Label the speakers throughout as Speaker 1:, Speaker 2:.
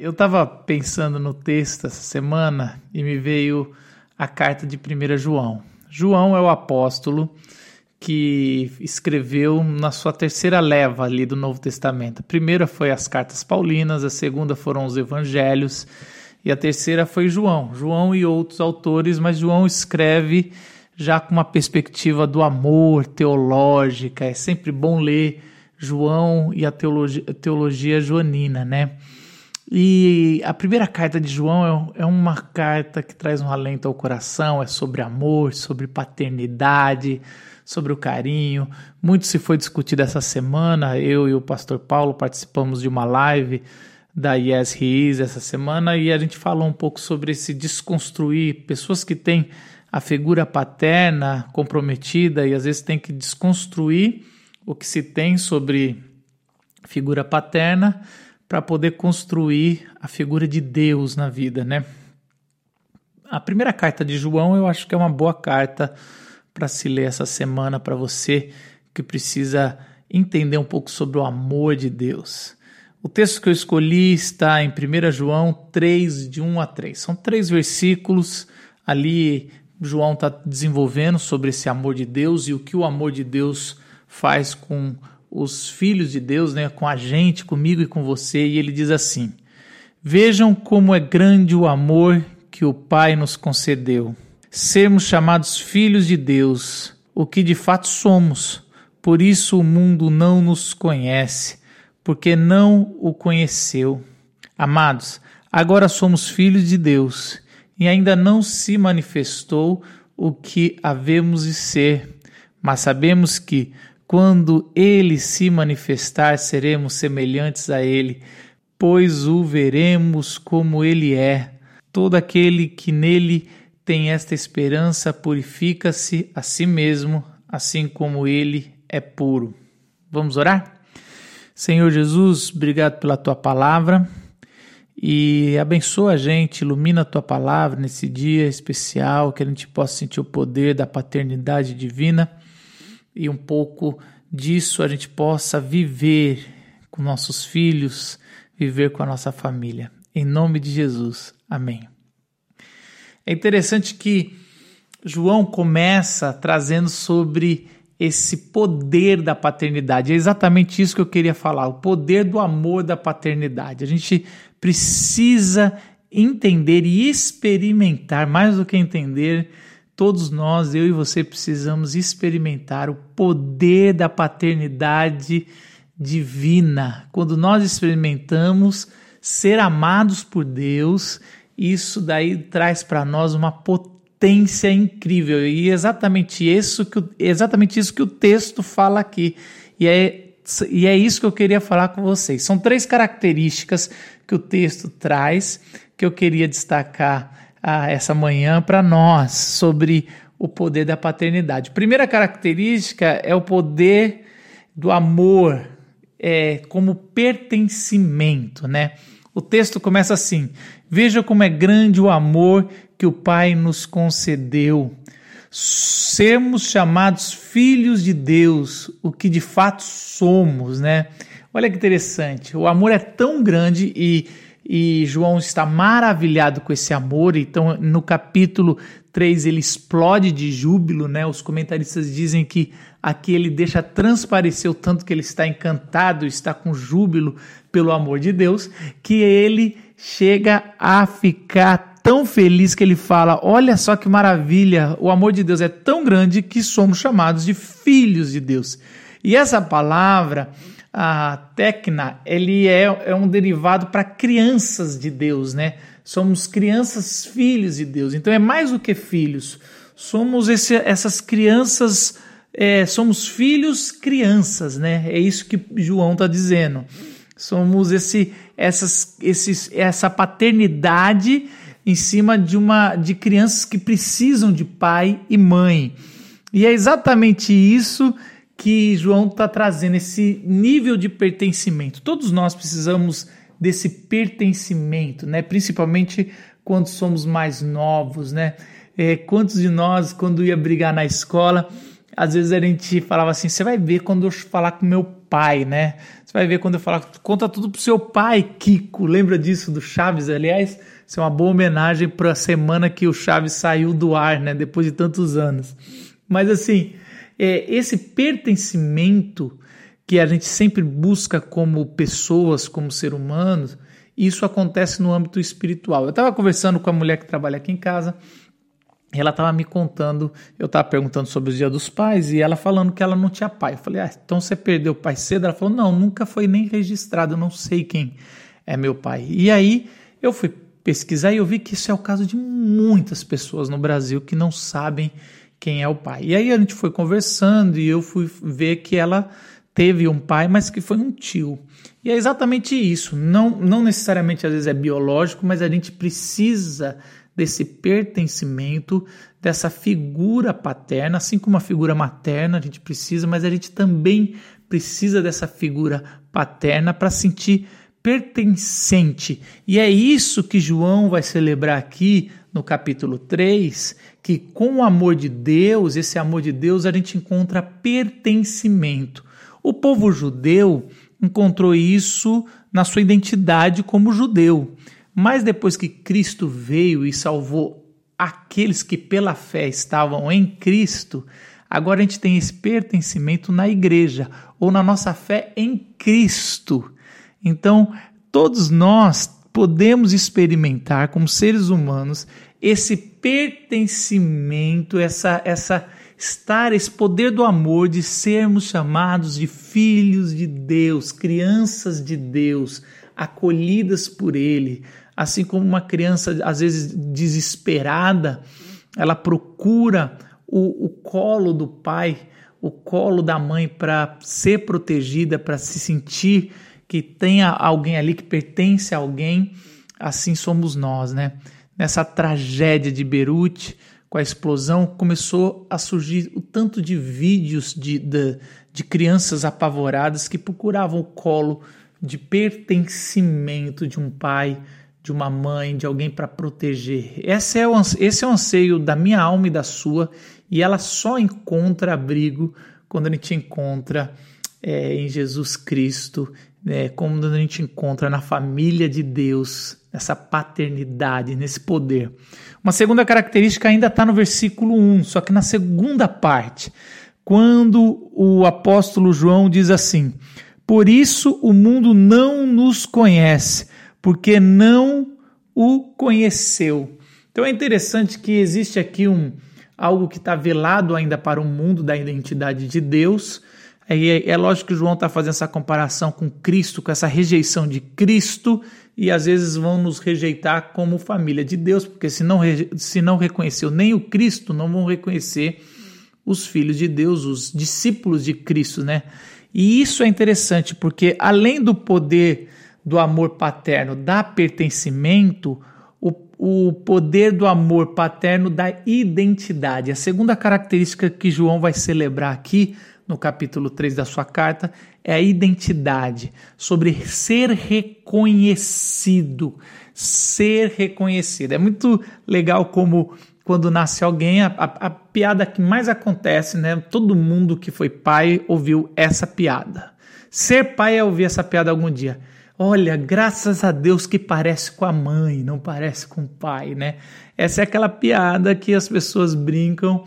Speaker 1: Eu estava pensando no texto essa semana e me veio a carta de 1 João. João é o apóstolo que escreveu na sua terceira leva ali do Novo Testamento. A primeira foi as cartas paulinas, a segunda foram os evangelhos e a terceira foi João. João e outros autores, mas João escreve já com uma perspectiva do amor teológica. É sempre bom ler João e a teologia, a teologia joanina, né? E a primeira carta de João é, é uma carta que traz um alento ao coração, é sobre amor, sobre paternidade, sobre o carinho. Muito se foi discutido essa semana. Eu e o pastor Paulo participamos de uma live da Yes He Is essa semana e a gente falou um pouco sobre esse desconstruir pessoas que têm a figura paterna comprometida e às vezes tem que desconstruir o que se tem sobre figura paterna para poder construir a figura de Deus na vida, né? A primeira carta de João eu acho que é uma boa carta para se ler essa semana para você que precisa entender um pouco sobre o amor de Deus. O texto que eu escolhi está em 1 João 3, de 1 a 3. São três versículos. Ali, João está desenvolvendo sobre esse amor de Deus e o que o amor de Deus faz com os filhos de Deus, né, com a gente, comigo e com você, e ele diz assim: Vejam como é grande o amor que o Pai nos concedeu. Sermos chamados filhos de Deus, o que de fato somos. Por isso o mundo não nos conhece, porque não o conheceu. Amados, agora somos filhos de Deus, e ainda não se manifestou o que havemos de ser, mas sabemos que quando ele se manifestar, seremos semelhantes a ele, pois o veremos como ele é. Todo aquele que nele tem esta esperança purifica-se a si mesmo, assim como ele é puro. Vamos orar? Senhor Jesus, obrigado pela tua palavra e abençoa a gente, ilumina a tua palavra nesse dia especial, que a gente possa sentir o poder da paternidade divina e um pouco disso a gente possa viver com nossos filhos, viver com a nossa família. Em nome de Jesus. Amém. É interessante que João começa trazendo sobre esse poder da paternidade. É exatamente isso que eu queria falar, o poder do amor da paternidade. A gente precisa entender e experimentar, mais do que entender, Todos nós, eu e você, precisamos experimentar o poder da paternidade divina. Quando nós experimentamos ser amados por Deus, isso daí traz para nós uma potência incrível. E exatamente isso que, exatamente isso que o texto fala aqui. E é, e é isso que eu queria falar com vocês. São três características que o texto traz que eu queria destacar ah, essa manhã para nós sobre o poder da paternidade. Primeira característica é o poder do amor é, como pertencimento, né? O texto começa assim: Veja como é grande o amor que o Pai nos concedeu. Sermos chamados filhos de Deus, o que de fato somos, né? Olha que interessante. O amor é tão grande e e João está maravilhado com esse amor. Então, no capítulo 3, ele explode de júbilo, né? Os comentaristas dizem que aqui ele deixa transparecer o tanto que ele está encantado, está com júbilo pelo amor de Deus, que ele chega a ficar tão feliz que ele fala: Olha só que maravilha, o amor de Deus é tão grande que somos chamados de filhos de Deus. E essa palavra a Tecna, ele é, é um derivado para crianças de Deus, né? Somos crianças filhos de Deus. Então é mais do que filhos. Somos esse, essas crianças, é, somos filhos crianças, né? É isso que João está dizendo. Somos esse, essas, esses, essa paternidade em cima de uma de crianças que precisam de pai e mãe. E é exatamente isso que João está trazendo esse nível de pertencimento. Todos nós precisamos desse pertencimento, né? Principalmente quando somos mais novos, né? É, quantos de nós, quando ia brigar na escola, às vezes a gente falava assim: você vai ver quando eu falar com meu pai, né? Você vai ver quando eu falo, conta tudo pro seu pai, Kiko. Lembra disso do Chaves? Aliás, isso é uma boa homenagem para a semana que o Chaves saiu do ar, né? Depois de tantos anos. Mas assim, é, esse pertencimento que a gente sempre busca como pessoas, como ser humanos, isso acontece no âmbito espiritual. Eu estava conversando com a mulher que trabalha aqui em casa, ela estava me contando, eu estava perguntando sobre os dias dos pais, e ela falando que ela não tinha pai. Eu falei, ah, então você perdeu o pai cedo? Ela falou, não, nunca foi nem registrado, eu não sei quem é meu pai. E aí eu fui pesquisar e eu vi que isso é o caso de muitas pessoas no Brasil que não sabem quem é o pai. E aí a gente foi conversando e eu fui ver que ela teve um pai, mas que foi um tio. E é exatamente isso. Não, não necessariamente às vezes é biológico, mas a gente precisa desse pertencimento, dessa figura paterna, assim como a figura materna a gente precisa, mas a gente também precisa dessa figura paterna para sentir pertencente. E é isso que João vai celebrar aqui no capítulo 3, que com o amor de Deus, esse amor de Deus, a gente encontra pertencimento. O povo judeu encontrou isso na sua identidade como judeu. Mas depois que Cristo veio e salvou aqueles que pela fé estavam em Cristo, agora a gente tem esse pertencimento na igreja ou na nossa fé em Cristo. Então, todos nós podemos experimentar como seres humanos esse pertencimento, essa essa estar esse poder do amor de sermos chamados de filhos de Deus, crianças de Deus, acolhidas por Ele, assim como uma criança às vezes desesperada, ela procura o, o colo do pai, o colo da mãe para ser protegida, para se sentir que tenha alguém ali que pertence a alguém, assim somos nós, né? Nessa tragédia de Beirute, com a explosão, começou a surgir o tanto de vídeos de, de, de crianças apavoradas que procuravam o colo de pertencimento de um pai, de uma mãe, de alguém para proteger. Esse é, o, esse é o anseio da minha alma e da sua, e ela só encontra abrigo quando a gente encontra é, em Jesus Cristo, né, como a gente encontra na família de Deus, nessa paternidade, nesse poder. Uma segunda característica ainda está no versículo 1, só que na segunda parte, quando o apóstolo João diz assim: Por isso o mundo não nos conhece, porque não o conheceu. Então é interessante que existe aqui um algo que está velado ainda para o mundo da identidade de Deus. É, é lógico que João está fazendo essa comparação com Cristo, com essa rejeição de Cristo e às vezes vão nos rejeitar como família de Deus, porque se não, se não reconheceu nem o Cristo, não vão reconhecer os filhos de Deus, os discípulos de Cristo, né? E isso é interessante, porque além do poder do amor paterno, da pertencimento, o, o poder do amor paterno da identidade. A segunda característica que João vai celebrar aqui no capítulo 3 da sua carta é a identidade, sobre ser reconhecido, ser reconhecido. É muito legal como quando nasce alguém, a, a, a, piada que mais acontece, né? Todo mundo que foi pai ouviu essa piada. Ser pai é ouvir essa piada algum dia. Olha, graças a Deus que parece com a mãe, não parece com o pai, né? Essa é aquela piada que as pessoas brincam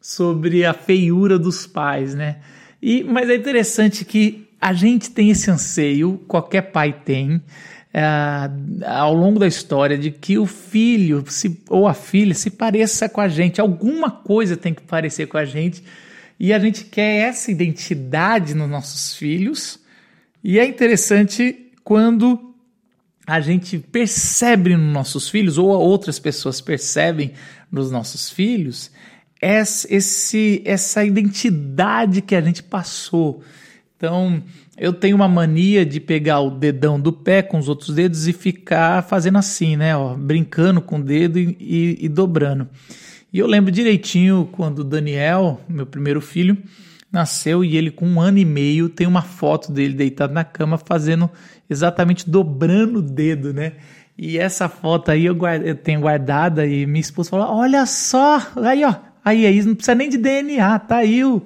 Speaker 1: sobre a feiura dos pais, né? E, mas é interessante que a gente tem esse anseio, qualquer pai tem, é, ao longo da história, de que o filho se, ou a filha se pareça com a gente. Alguma coisa tem que parecer com a gente. E a gente quer essa identidade nos nossos filhos. E é interessante quando a gente percebe nos nossos filhos, ou outras pessoas percebem nos nossos filhos, esse, essa identidade que a gente passou. Então, eu tenho uma mania de pegar o dedão do pé com os outros dedos e ficar fazendo assim, né? Ó, brincando com o dedo e, e, e dobrando. E eu lembro direitinho quando o Daniel, meu primeiro filho, nasceu e ele com um ano e meio tem uma foto dele deitado na cama fazendo exatamente dobrando o dedo, né? E essa foto aí eu, guarda, eu tenho guardada e minha esposa falou: Olha só, aí ó, Aí, aí não precisa nem de DNA, tá aí o,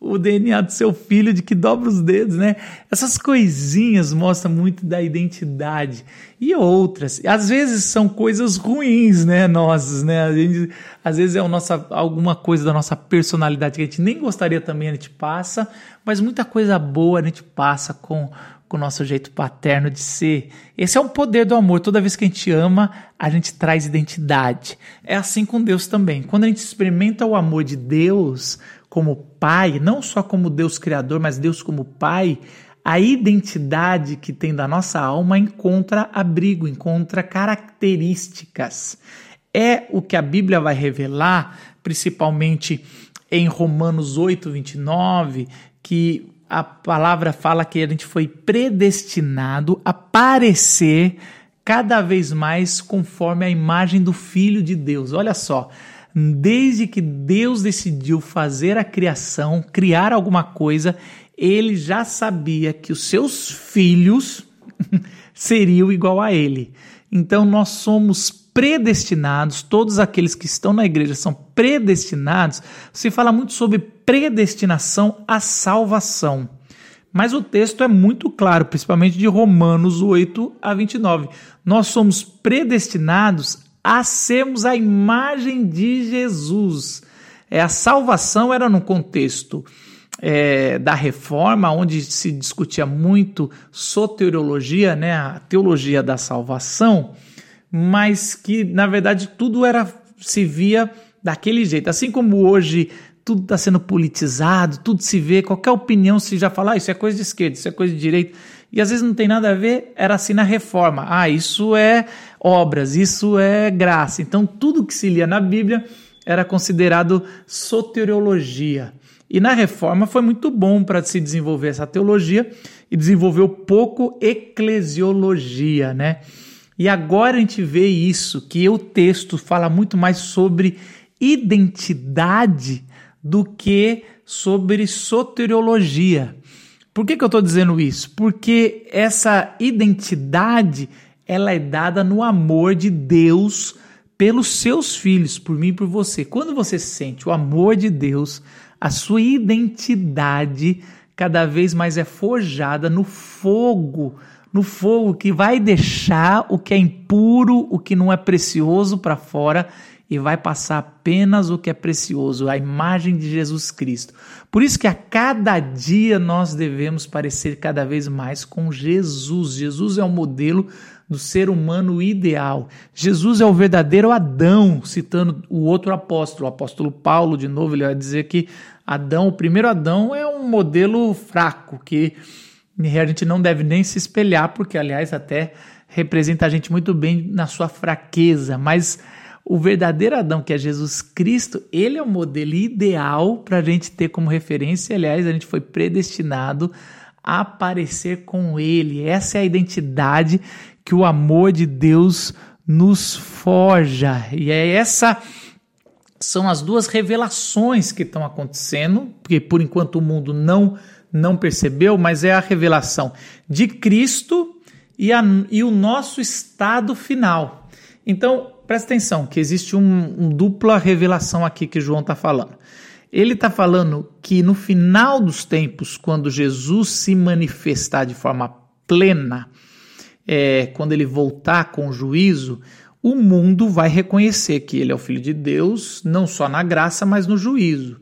Speaker 1: o DNA do seu filho de que dobra os dedos, né? Essas coisinhas mostram muito da identidade e outras. Às vezes são coisas ruins, né, nossas, né? A gente, às vezes é nossa, alguma coisa da nossa personalidade que a gente nem gostaria também a gente passa, mas muita coisa boa a gente passa com com o nosso jeito paterno de ser. Esse é o poder do amor. Toda vez que a gente ama, a gente traz identidade. É assim com Deus também. Quando a gente experimenta o amor de Deus como Pai, não só como Deus Criador, mas Deus como Pai, a identidade que tem da nossa alma encontra abrigo, encontra características. É o que a Bíblia vai revelar, principalmente em Romanos 8, 29, que a palavra fala que a gente foi predestinado a parecer cada vez mais conforme a imagem do Filho de Deus. Olha só, desde que Deus decidiu fazer a criação, criar alguma coisa, ele já sabia que os seus filhos seriam igual a ele. Então nós somos predestinados, todos aqueles que estão na igreja são predestinados. Se fala muito sobre predestinação à salvação. Mas o texto é muito claro, principalmente de Romanos 8 a 29. Nós somos predestinados a sermos a imagem de Jesus. É, a salvação era no contexto é, da reforma, onde se discutia muito soteriologia, né, a teologia da salvação mas que na verdade tudo era se via daquele jeito. Assim como hoje tudo está sendo politizado, tudo se vê, qualquer opinião se já fala, ah, isso é coisa de esquerda, isso é coisa de direita, e às vezes não tem nada a ver, era assim na reforma. Ah, isso é obras, isso é graça. Então tudo que se lia na Bíblia era considerado soteriologia. E na reforma foi muito bom para se desenvolver essa teologia e desenvolveu pouco eclesiologia, né? E agora a gente vê isso, que o texto fala muito mais sobre identidade do que sobre soteriologia. Por que, que eu estou dizendo isso? Porque essa identidade ela é dada no amor de Deus pelos seus filhos, por mim e por você. Quando você sente o amor de Deus, a sua identidade cada vez mais é forjada no fogo no fogo que vai deixar o que é impuro, o que não é precioso para fora e vai passar apenas o que é precioso, a imagem de Jesus Cristo. Por isso que a cada dia nós devemos parecer cada vez mais com Jesus. Jesus é o modelo do ser humano ideal. Jesus é o verdadeiro Adão, citando o outro apóstolo, o apóstolo Paulo, de novo, ele vai dizer que Adão, o primeiro Adão, é um modelo fraco, que a gente não deve nem se espelhar, porque, aliás, até representa a gente muito bem na sua fraqueza, mas o verdadeiro Adão, que é Jesus Cristo, ele é o modelo ideal para a gente ter como referência. Aliás, a gente foi predestinado a aparecer com ele. Essa é a identidade que o amor de Deus nos forja. E é essa são as duas revelações que estão acontecendo, porque por enquanto o mundo não não percebeu, mas é a revelação de Cristo e, a, e o nosso estado final. Então, presta atenção, que existe um, um dupla revelação aqui que João está falando. Ele está falando que no final dos tempos, quando Jesus se manifestar de forma plena, é, quando ele voltar com o juízo, o mundo vai reconhecer que ele é o Filho de Deus, não só na graça, mas no juízo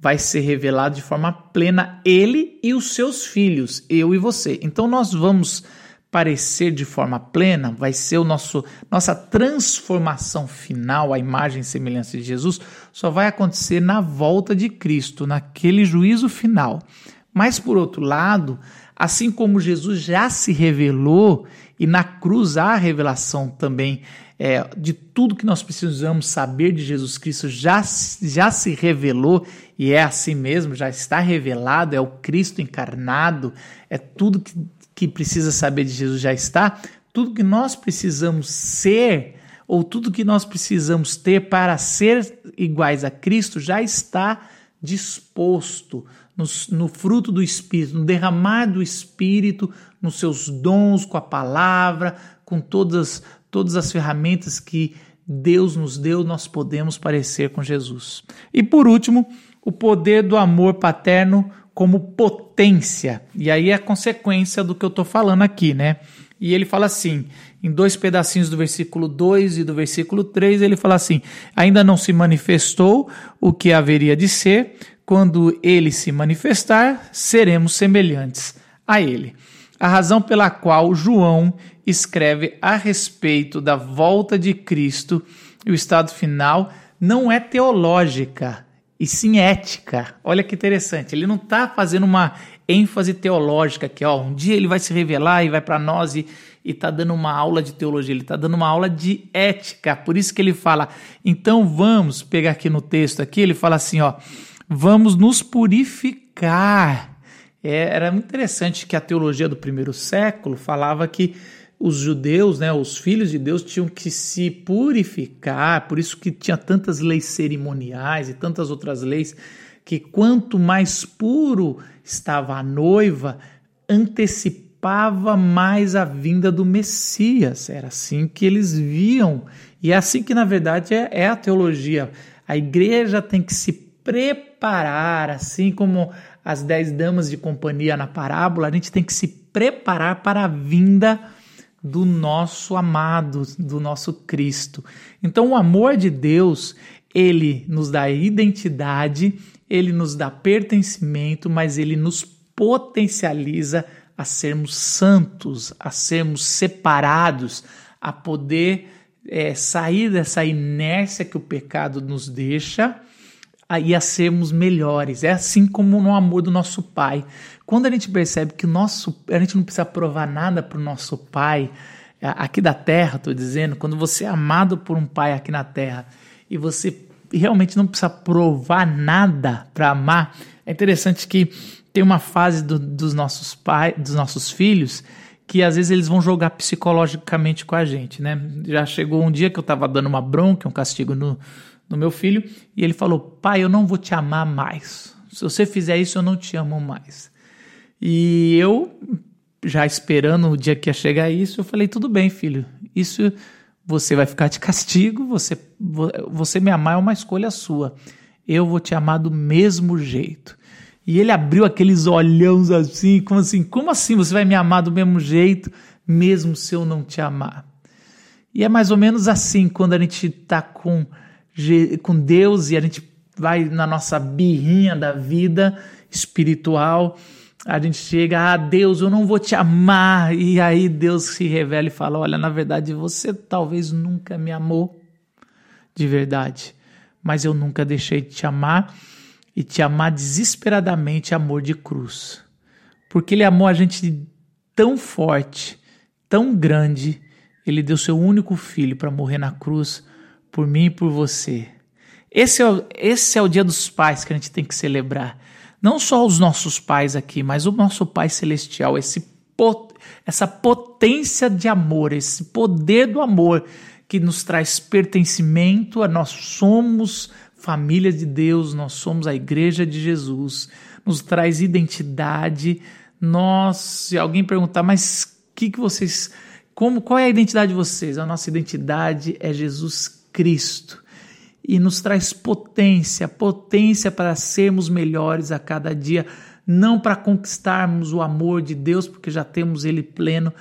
Speaker 1: vai ser revelado de forma plena ele e os seus filhos, eu e você. Então nós vamos parecer de forma plena, vai ser o nosso nossa transformação final, a imagem e semelhança de Jesus, só vai acontecer na volta de Cristo, naquele juízo final. Mas por outro lado, assim como Jesus já se revelou e na cruz há a revelação também é, de tudo que nós precisamos saber de Jesus Cristo já, já se revelou e é assim mesmo, já está revelado, é o Cristo encarnado, é tudo que, que precisa saber de Jesus já está, tudo que nós precisamos ser ou tudo que nós precisamos ter para ser iguais a Cristo já está disposto no, no, fruto do Espírito, no derramar do Espírito, nos seus dons, com a palavra, com todas todas as ferramentas que Deus nos deu, nós podemos parecer com Jesus. E por último, o poder do amor paterno como potência. E aí é a consequência do que eu estou falando aqui, né? E ele fala assim, em dois pedacinhos do versículo 2 e do versículo 3, ele fala assim: Ainda não se manifestou o que haveria de ser, quando ele se manifestar, seremos semelhantes a ele. A razão pela qual João escreve a respeito da volta de Cristo e o estado final não é teológica, e sim ética. Olha que interessante. Ele não está fazendo uma ênfase teológica aqui, ó. Um dia ele vai se revelar e vai para nós e está dando uma aula de teologia, ele está dando uma aula de ética. Por isso que ele fala. Então vamos pegar aqui no texto aqui. Ele fala assim, ó. Vamos nos purificar. É, era muito interessante que a teologia do primeiro século falava que os judeus, né, os filhos de Deus tinham que se purificar, por isso que tinha tantas leis cerimoniais e tantas outras leis que quanto mais puro estava a noiva, antecipava mais a vinda do Messias. Era assim que eles viam. E é assim que, na verdade, é, é a teologia. A igreja tem que se preparar, assim como as dez damas de companhia na parábola, a gente tem que se preparar para a vinda do nosso amado, do nosso Cristo. Então, o amor de Deus, ele nos dá identidade, ele nos dá pertencimento, mas ele nos potencializa a sermos santos, a sermos separados, a poder é, sair dessa inércia que o pecado nos deixa e a sermos melhores. É assim como no amor do nosso Pai. Quando a gente percebe que nosso, a gente não precisa provar nada para o nosso Pai, aqui da terra, estou dizendo, quando você é amado por um Pai aqui na terra e você realmente não precisa provar nada para amar, é interessante que tem uma fase do, dos nossos pais, dos nossos filhos, que às vezes eles vão jogar psicologicamente com a gente, né? Já chegou um dia que eu estava dando uma bronca, um castigo no, no meu filho, e ele falou: Pai, eu não vou te amar mais. Se você fizer isso, eu não te amo mais. E eu, já esperando o dia que ia chegar isso, eu falei: tudo bem, filho, isso você vai ficar de castigo, você, você me amar é uma escolha sua. Eu vou te amar do mesmo jeito. E ele abriu aqueles olhões assim, como assim? Como assim você vai me amar do mesmo jeito, mesmo se eu não te amar? E é mais ou menos assim quando a gente está com, com Deus e a gente vai na nossa birrinha da vida espiritual a gente chega, ah, Deus, eu não vou te amar. E aí Deus se revela e fala: Olha, na verdade você talvez nunca me amou de verdade, mas eu nunca deixei de te amar e te amar desesperadamente, amor de cruz. Porque Ele amou a gente tão forte, tão grande, Ele deu seu único filho para morrer na cruz por mim e por você. Esse é, o, esse é o dia dos pais que a gente tem que celebrar não só os nossos pais aqui, mas o nosso Pai Celestial, esse pot, essa potência de amor, esse poder do amor que nos traz pertencimento, a nós somos família de Deus, nós somos a igreja de Jesus, nos traz identidade. Nós, se alguém perguntar, mas que que vocês, como, qual é a identidade de vocês? A nossa identidade é Jesus Cristo e nos traz potência, potência para sermos melhores a cada dia, não para conquistarmos o amor de Deus, porque já temos ele pleno,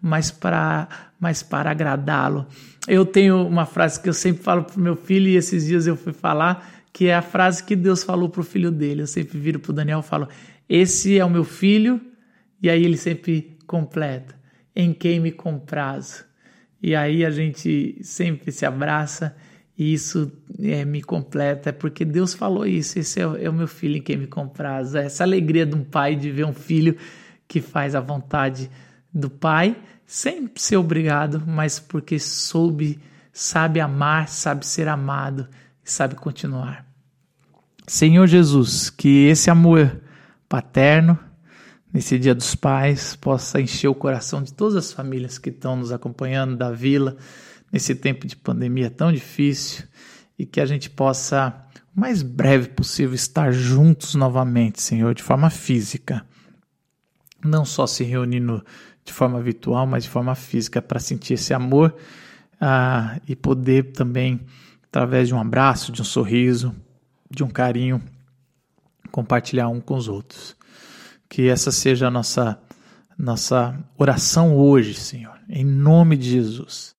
Speaker 1: mas para mas para agradá-lo. Eu tenho uma frase que eu sempre falo para o meu filho e esses dias eu fui falar, que é a frase que Deus falou para o filho dele. Eu sempre viro para o Daniel e falo: Esse é o meu filho, e aí ele sempre completa: Em quem me comprazo. E aí a gente sempre se abraça e isso é, me completa, porque Deus falou isso. Esse é, é, o meu filho em quem me compraz. Essa alegria de um pai de ver um filho que faz a vontade do pai, sem ser obrigado, mas porque soube, sabe amar, sabe ser amado e sabe continuar. Senhor Jesus, que esse amor paterno, nesse Dia dos Pais, possa encher o coração de todas as famílias que estão nos acompanhando da vila nesse tempo de pandemia tão difícil e que a gente possa, o mais breve possível, estar juntos novamente, Senhor, de forma física. Não só se reunindo de forma virtual, mas de forma física, para sentir esse amor ah, e poder também, através de um abraço, de um sorriso, de um carinho, compartilhar um com os outros. Que essa seja a nossa, nossa oração hoje, Senhor, em nome de Jesus.